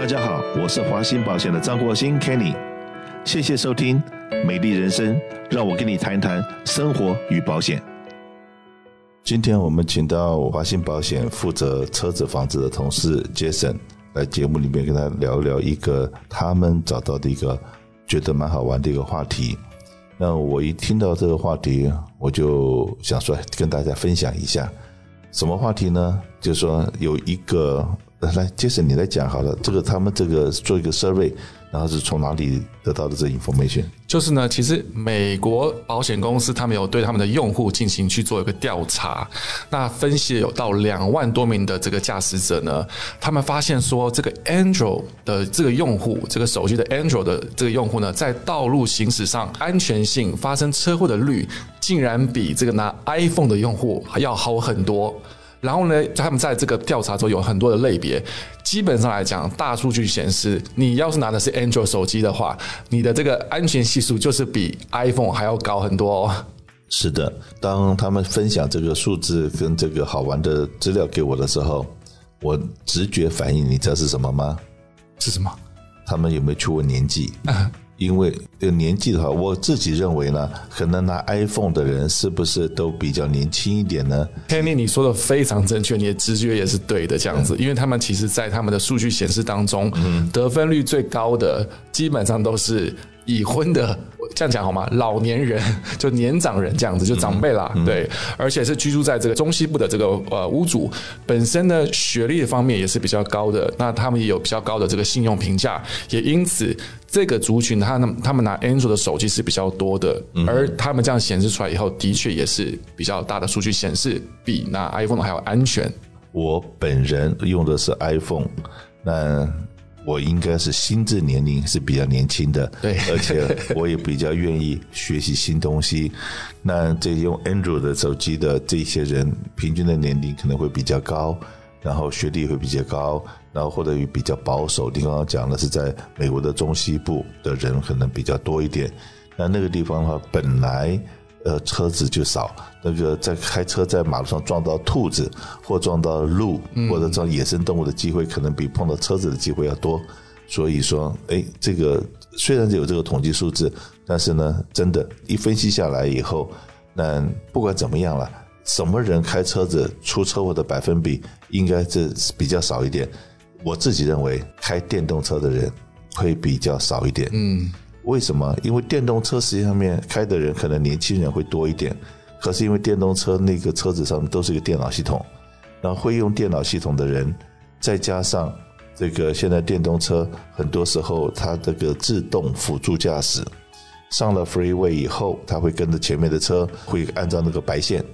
大家好，我是华鑫保险的张国兴 Kenny，谢谢收听《美丽人生》，让我跟你谈谈生活与保险。今天我们请到华鑫保险负责车子、房子的同事 Jason 来节目里面跟他聊聊一个他们找到的一个觉得蛮好玩的一个话题。那我一听到这个话题，我就想说跟大家分享一下，什么话题呢？就是说有一个。来，杰森，你来讲好了。这个他们这个做一个 survey，然后是从哪里得到的这 information？就是呢，其实美国保险公司他们有对他们的用户进行去做一个调查，那分析有到两万多名的这个驾驶者呢，他们发现说，这个 Android 的这个用户，这个手机的 Android 的这个用户呢，在道路行驶上安全性发生车祸的率，竟然比这个拿 iPhone 的用户还要好很多。然后呢，他们在这个调查中有很多的类别。基本上来讲，大数据显示，你要是拿的是 Android 手机的话，你的这个安全系数就是比 iPhone 还要高很多哦。是的，当他们分享这个数字跟这个好玩的资料给我的时候，我直觉反应，你知道是什么吗？是什么？他们有没有去问年纪？因为这个年纪的话，我自己认为呢，可能拿 iPhone 的人是不是都比较年轻一点呢？Kenny，你说的非常正确，你的直觉也是对的，这样子，因为他们其实在他们的数据显示当中，得分率最高的基本上都是已婚的。这样讲好吗？老年人 就年长人这样子，就长辈啦，对，而且是居住在这个中西部的这个呃屋主本身呢，学历方面也是比较高的，那他们也有比较高的这个信用评价，也因此这个族群他们他们拿 Android 的手机是比较多的，而他们这样显示出来以后，的确也是比较大的数据显示，比拿 iPhone 还要安全。我本人用的是 iPhone，那。我应该是心智年龄是比较年轻的，对，而且我也比较愿意学习新东西。那这用 Android 的手机的这些人，平均的年龄可能会比较高，然后学历会比较高，然后或者比较保守。你刚刚讲的是在美国的中西部的人可能比较多一点，那那个地方的话，本来。呃，车子就少，那个在开车在马路上撞到兔子，或撞到鹿，或者撞野生动物的机会，可能比碰到车子的机会要多。所以说，哎，这个虽然有这个统计数字，但是呢，真的，一分析下来以后，那不管怎么样了，什么人开车子出车祸的百分比应该这比较少一点。我自己认为，开电动车的人会比较少一点。嗯。为什么？因为电动车实际上面开的人可能年轻人会多一点，可是因为电动车那个车子上面都是一个电脑系统，然后会用电脑系统的人，再加上这个现在电动车很多时候它这个自动辅助驾驶，上了 freeway 以后，它会跟着前面的车，会按照那个白线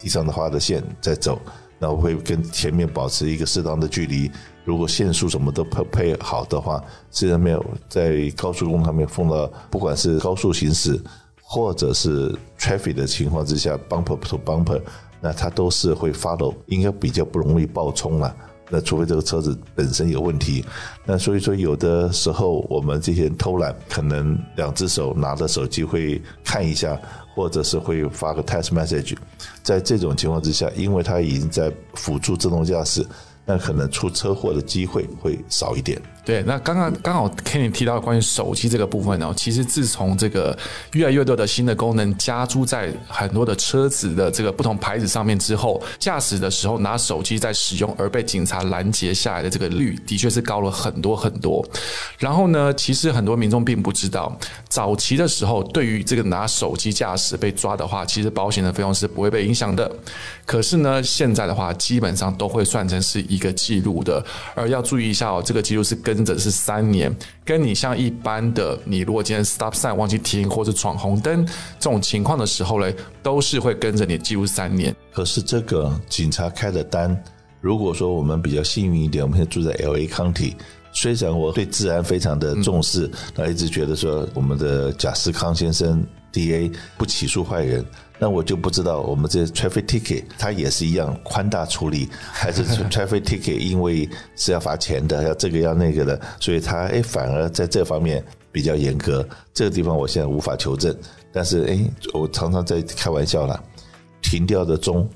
地上的画的线在走，然后会跟前面保持一个适当的距离。如果限速什么都配配好的话，虽然没有在高速公路上面碰到，不管是高速行驶或者是 traffic 的情况之下，bumper to bumper，那它都是会 follow，应该比较不容易爆冲了。那除非这个车子本身有问题，那所以说有的时候我们这些人偷懒，可能两只手拿着手机会看一下，或者是会发个 test message，在这种情况之下，因为它已经在辅助自动驾驶。那可能出车祸的机会会少一点。对，那刚刚刚好 Kenny 提到关于手机这个部分呢，其实自从这个越来越多的新的功能加诸在很多的车子的这个不同牌子上面之后，驾驶的时候拿手机在使用而被警察拦截下来的这个率，的确是高了很多很多。然后呢，其实很多民众并不知道，早期的时候对于这个拿手机驾驶被抓的话，其实保险的费用是不会被影响的。可是呢，现在的话基本上都会算成是一个记录的，而要注意一下哦，这个记录是跟跟着是三年，跟你像一般的，你如果今天 stop sign 忘记停或者闯红灯这种情况的时候嘞，都是会跟着你记录三年。可是这个警察开的单，如果说我们比较幸运一点，我们现在住在 L A County，虽然我对治安非常的重视，那一直觉得说我们的贾斯康先生 D A 不起诉坏人。那我就不知道，我们这 traffic ticket 它也是一样宽大处理，还是 traffic ticket 因为是要罚钱的，要这个要那个的，所以它哎反而在这方面比较严格。这个地方我现在无法求证，但是哎，我常常在开玩笑了，停掉的钟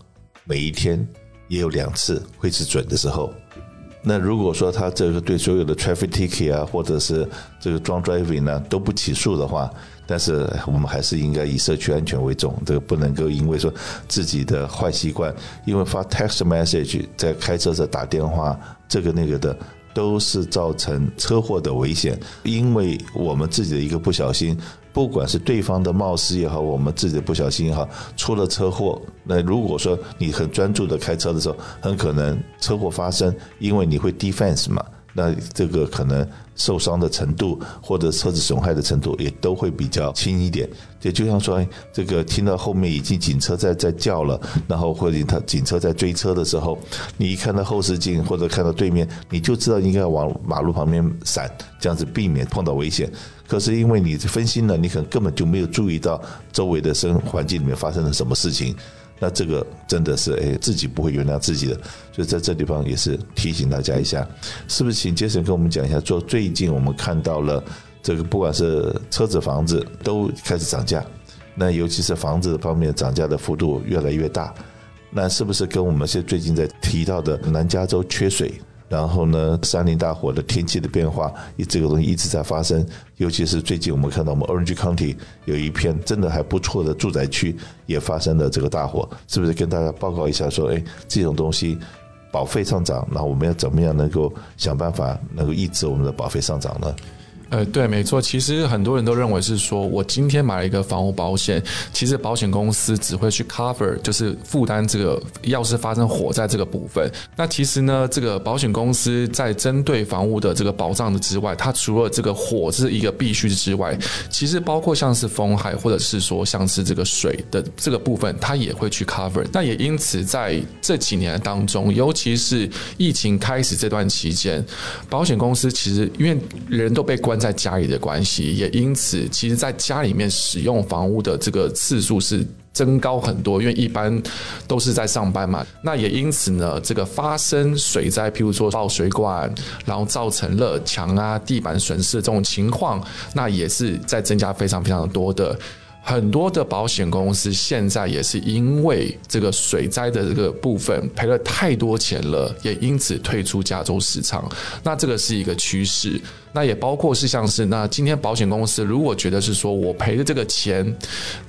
每一天也有两次会是准的时候，那如果说他这个对所有的 traffic ticket 啊，或者是这个 drunk driving 呢都不起诉的话，但是我们还是应该以社区安全为重，这个不能够因为说自己的坏习惯，因为发 text message 在开车时打电话，这个那个的。都是造成车祸的危险，因为我们自己的一个不小心，不管是对方的冒失也好，我们自己的不小心也好，出了车祸。那如果说你很专注的开车的时候，很可能车祸发生，因为你会 defense 嘛。那这个可能受伤的程度或者车子损害的程度也都会比较轻一点。也就像说，这个听到后面已经警车在在叫了，然后或者他警车在追车的时候，你一看到后视镜或者看到对面，你就知道应该往马路旁边闪，这样子避免碰到危险。可是因为你分心了，你可能根本就没有注意到周围的生环境里面发生了什么事情。那这个真的是哎，自己不会原谅自己的，所以在这地方也是提醒大家一下，是不是？请杰森跟我们讲一下，说最近我们看到了这个，不管是车子、房子都开始涨价，那尤其是房子方面涨价的幅度越来越大，那是不是跟我们现最近在提到的南加州缺水？然后呢，山林大火的天气的变化，这个东西一直在发生。尤其是最近，我们看到我们 Orange County 有一片真的还不错的住宅区也发生了这个大火，是不是？跟大家报告一下，说，哎，这种东西保费上涨，那我们要怎么样能够想办法能够抑制我们的保费上涨呢？呃，对，没错。其实很多人都认为是说，我今天买了一个房屋保险，其实保险公司只会去 cover，就是负担这个要是发生火灾这个部分。那其实呢，这个保险公司在针对房屋的这个保障的之外，它除了这个火是一个必须之外，其实包括像是风害或者是说像是这个水的这个部分，它也会去 cover。那也因此在这几年当中，尤其是疫情开始这段期间，保险公司其实因为人都被关。在家里的关系，也因此，其实在家里面使用房屋的这个次数是增高很多，因为一般都是在上班嘛。那也因此呢，这个发生水灾，譬如说爆水管，然后造成了墙啊、地板损失的这种情况，那也是在增加非常非常多的。很多的保险公司现在也是因为这个水灾的这个部分赔了太多钱了，也因此退出加州市场。那这个是一个趋势。那也包括是像是那今天保险公司如果觉得是说我赔的这个钱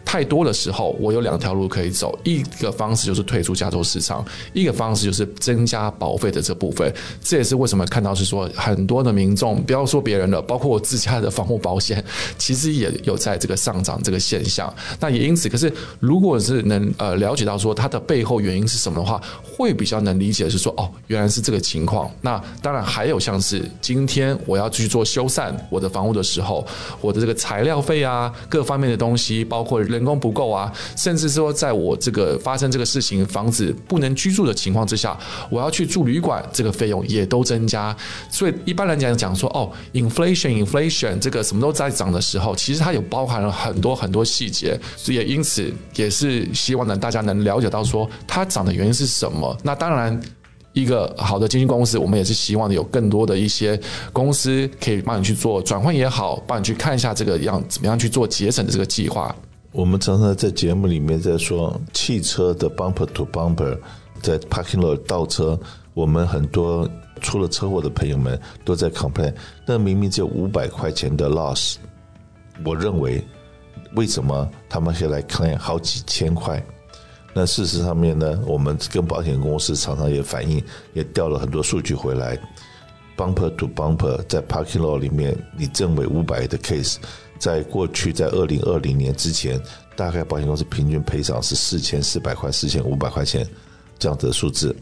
太多的时候，我有两条路可以走，一个方式就是退出加州市场，一个方式就是增加保费的这部分。这也是为什么看到是说很多的民众，不要说别人了，包括我自家的房屋保险，其实也有在这个上涨这个现象。那也因此，可是如果是能呃了解到说它的背后原因是什么的话，会比较能理解是说哦，原来是这个情况。那当然还有像是今天我要去。做修缮我的房屋的时候，我的这个材料费啊，各方面的东西，包括人工不够啊，甚至说在我这个发生这个事情，房子不能居住的情况之下，我要去住旅馆，这个费用也都增加。所以一般来讲讲说，哦，inflation，inflation，这个什么都在涨的时候，其实它有包含了很多很多细节，所以也因此也是希望呢，大家能了解到说它涨的原因是什么。那当然。一个好的经纪公司，我们也是希望有更多的一些公司可以帮你去做转换也好，帮你去看一下这个样怎么样去做节省的这个计划。我们常常在节目里面在说汽车的 bumper to bumper 在 parking lot 倒车，我们很多出了车祸的朋友们都在 complain，那明明只有五百块钱的 loss，我认为为什么他们可以来 claim 好几千块？那事实上面呢，我们跟保险公司常常也反映，也调了很多数据回来。Bumper to bumper 在 Parking Lot 里面，你证伪五百的 case，在过去在二零二零年之前，大概保险公司平均赔偿是四千四百块、四千五百块钱这样的数字。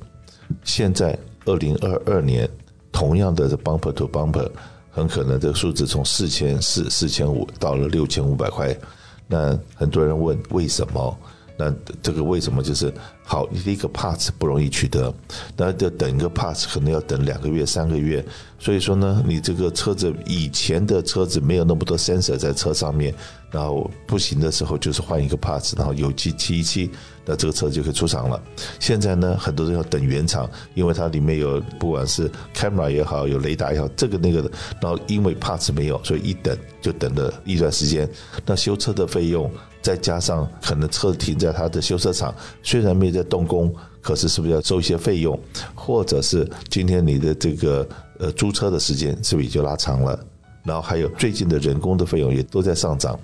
现在二零二二年，同样的 Bumper to bumper，很可能这个数字从四千四、四千五到了六千五百块。那很多人问为什么？那这个为什么就是好？一个 parts 不容易取得，那要等一个 parts 可能要等两个月、三个月。所以说呢，你这个车子以前的车子没有那么多 sensor 在车上面，然后不行的时候就是换一个 parts，然后油漆漆一漆，那这个车就可以出厂了。现在呢，很多人要等原厂，因为它里面有不管是 camera 也好，有雷达也好，这个那个的，然后因为 parts 没有，所以一等就等了一段时间。那修车的费用。再加上可能车停在他的修车厂，虽然没有在动工，可是是不是要收一些费用，或者是今天你的这个呃租车的时间是不是也就拉长了？然后还有最近的人工的费用也都在上涨。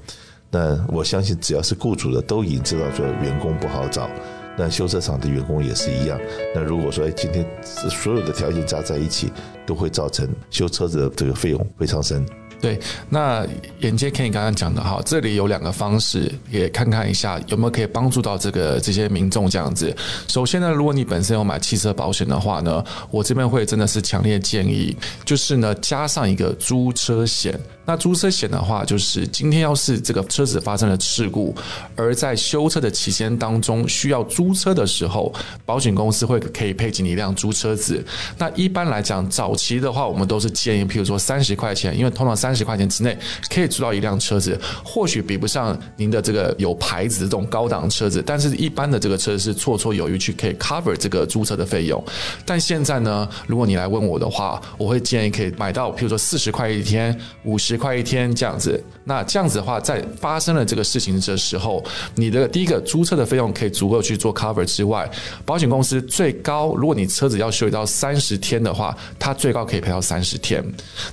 那我相信只要是雇主的都已经知道说员工不好找，那修车厂的员工也是一样。那如果说今天所有的条件加在一起，都会造成修车子的这个费用非常深。对，那沿接 Ken 刚刚讲的哈，这里有两个方式，也看看一下有没有可以帮助到这个这些民众这样子。首先呢，如果你本身有买汽车保险的话呢，我这边会真的是强烈建议，就是呢加上一个租车险。那租车险的话，就是今天要是这个车子发生了事故，而在修车的期间当中需要租车的时候，保险公司会可以配给你一辆租车子。那一般来讲，早期的话，我们都是建议，譬如说三十块钱，因为通常三十块钱之内可以租到一辆车子，或许比不上您的这个有牌子的这种高档车子，但是一般的这个车是绰绰有余去可以 cover 这个租车的费用。但现在呢，如果你来问我的话，我会建议可以买到，譬如说四十块一天，五十。块一天这样子，那这样子的话，在发生了这个事情的时候，你的第一个租车的费用可以足够去做 cover 之外，保险公司最高，如果你车子要修理到三十天的话，它最高可以赔到三十天。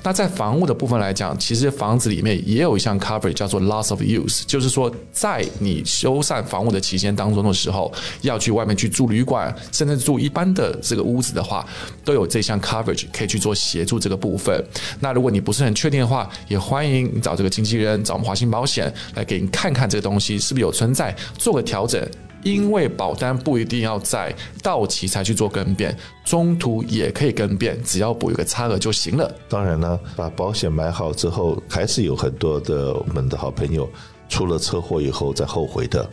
那在房屋的部分来讲，其实房子里面也有一项 cover 叫做 loss of use，就是说在你修缮房屋的期间当中的时候，要去外面去住旅馆，甚至住一般的这个屋子的话，都有这项 coverage 可以去做协助这个部分。那如果你不是很确定的话，也欢迎你找这个经纪人，找我们华兴保险来给你看看这个东西是不是有存在，做个调整。因为保单不一定要在到期才去做更变，中途也可以更变，只要补一个差额就行了。当然呢，把保险买好之后，还是有很多的我们的好朋友出了车祸以后再后悔的。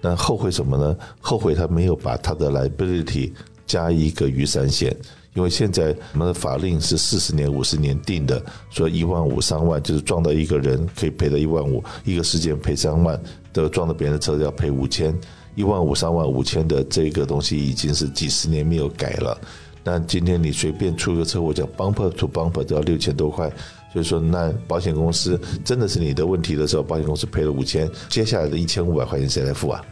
那后悔什么呢？后悔他没有把他的 liability 加一个雨伞险。因为现在我们的法令是四十年、五十年定的，说一万五、三万，就是撞到一个人可以赔到一万五，一个事件赔三万，的撞到别人的车要赔五千，一万五、三万、五千的这个东西已经是几十年没有改了。那今天你随便出个车祸叫 bumper to bumper 都要六千多块，所以说那保险公司真的是你的问题的时候，保险公司赔了五千，接下来的一千五百块钱谁来付啊？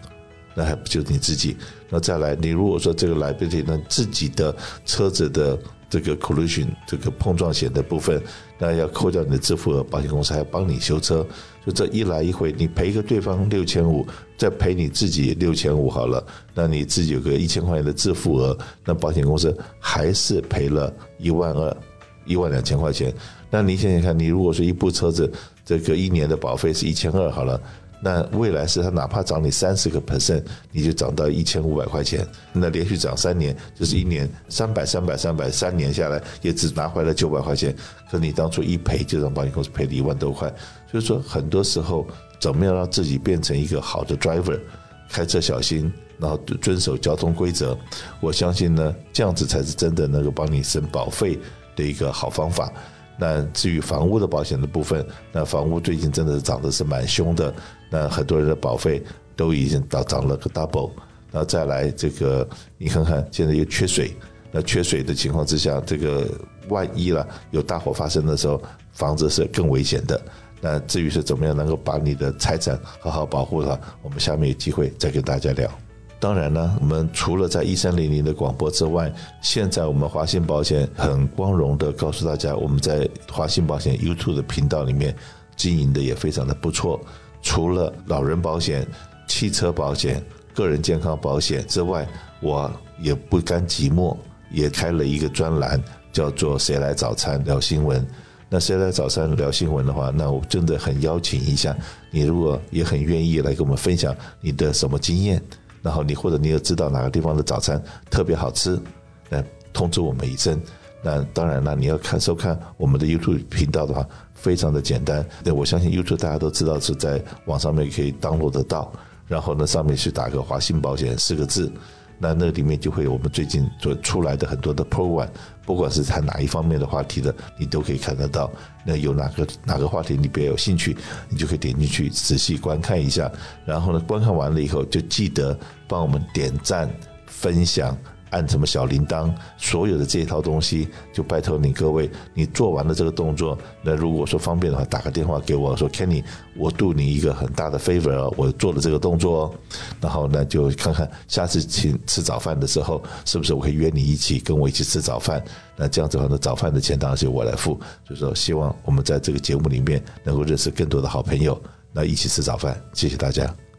那还不就你自己？那再来，你如果说这个 liability，那自己的车子的这个 collision 这个碰撞险的部分，那要扣掉你的支付额，保险公司还要帮你修车，就这一来一回，你赔一个对方六千五，再赔你自己六千五好了，那你自己有个一千块钱的支付额，那保险公司还是赔了一万二，一万两千块钱。那你想想看，你如果说一部车子这个一年的保费是一千二好了。那未来是它哪怕涨你三十个 percent，你就涨到一千五百块钱。那连续涨三年，就是一年三百、三百、三百，三年下来也只拿回来九百块钱。可你当初一赔就让保险公司赔了一万多块。所以说，很多时候怎么样让自己变成一个好的 driver，开车小心，然后遵守交通规则。我相信呢，这样子才是真的能够帮你省保费的一个好方法。那至于房屋的保险的部分，那房屋最近真的是涨得是蛮凶的。那很多人的保费都已经到涨了个 double，然后再来这个，你看看现在又缺水，那缺水的情况之下，这个万一了有大火发生的时候，房子是更危险的。那至于是怎么样能够把你的财产好好保护的话，我们下面有机会再跟大家聊。当然呢，我们除了在一三零零的广播之外，现在我们华信保险很光荣的告诉大家，我们在华信保险 YouTube 的频道里面经营的也非常的不错。除了老人保险、汽车保险、个人健康保险之外，我也不甘寂寞，也开了一个专栏，叫做“谁来早餐聊新闻”。那谁来早餐聊新闻的话，那我真的很邀请一下你，如果也很愿意来跟我们分享你的什么经验，然后你或者你有知道哪个地方的早餐特别好吃，那通知我们一声。那当然了，你要看收看我们的 YouTube 频道的话。非常的简单，那我相信 YouTube 大家都知道是在网上面可以登录得到，然后呢上面去打个华信保险四个字，那那里面就会有我们最近做出来的很多的 program，不管是谈哪一方面的话题的，你都可以看得到。那有哪个哪个话题你比较有兴趣，你就可以点进去仔细观看一下，然后呢观看完了以后就记得帮我们点赞、分享，按什么小铃铛，所有的这一套东西，就拜托你各位，你做完了这个动作，那如果说方便的话，打个电话给我说，Kenny，我度你一个很大的 favor，我做了这个动作，然后呢，就看看下次请吃早饭的时候，是不是我可以约你一起跟我一起吃早饭？那这样子的话，那早饭的钱当然是我来付。所以说，希望我们在这个节目里面能够认识更多的好朋友，那一起吃早饭。谢谢大家。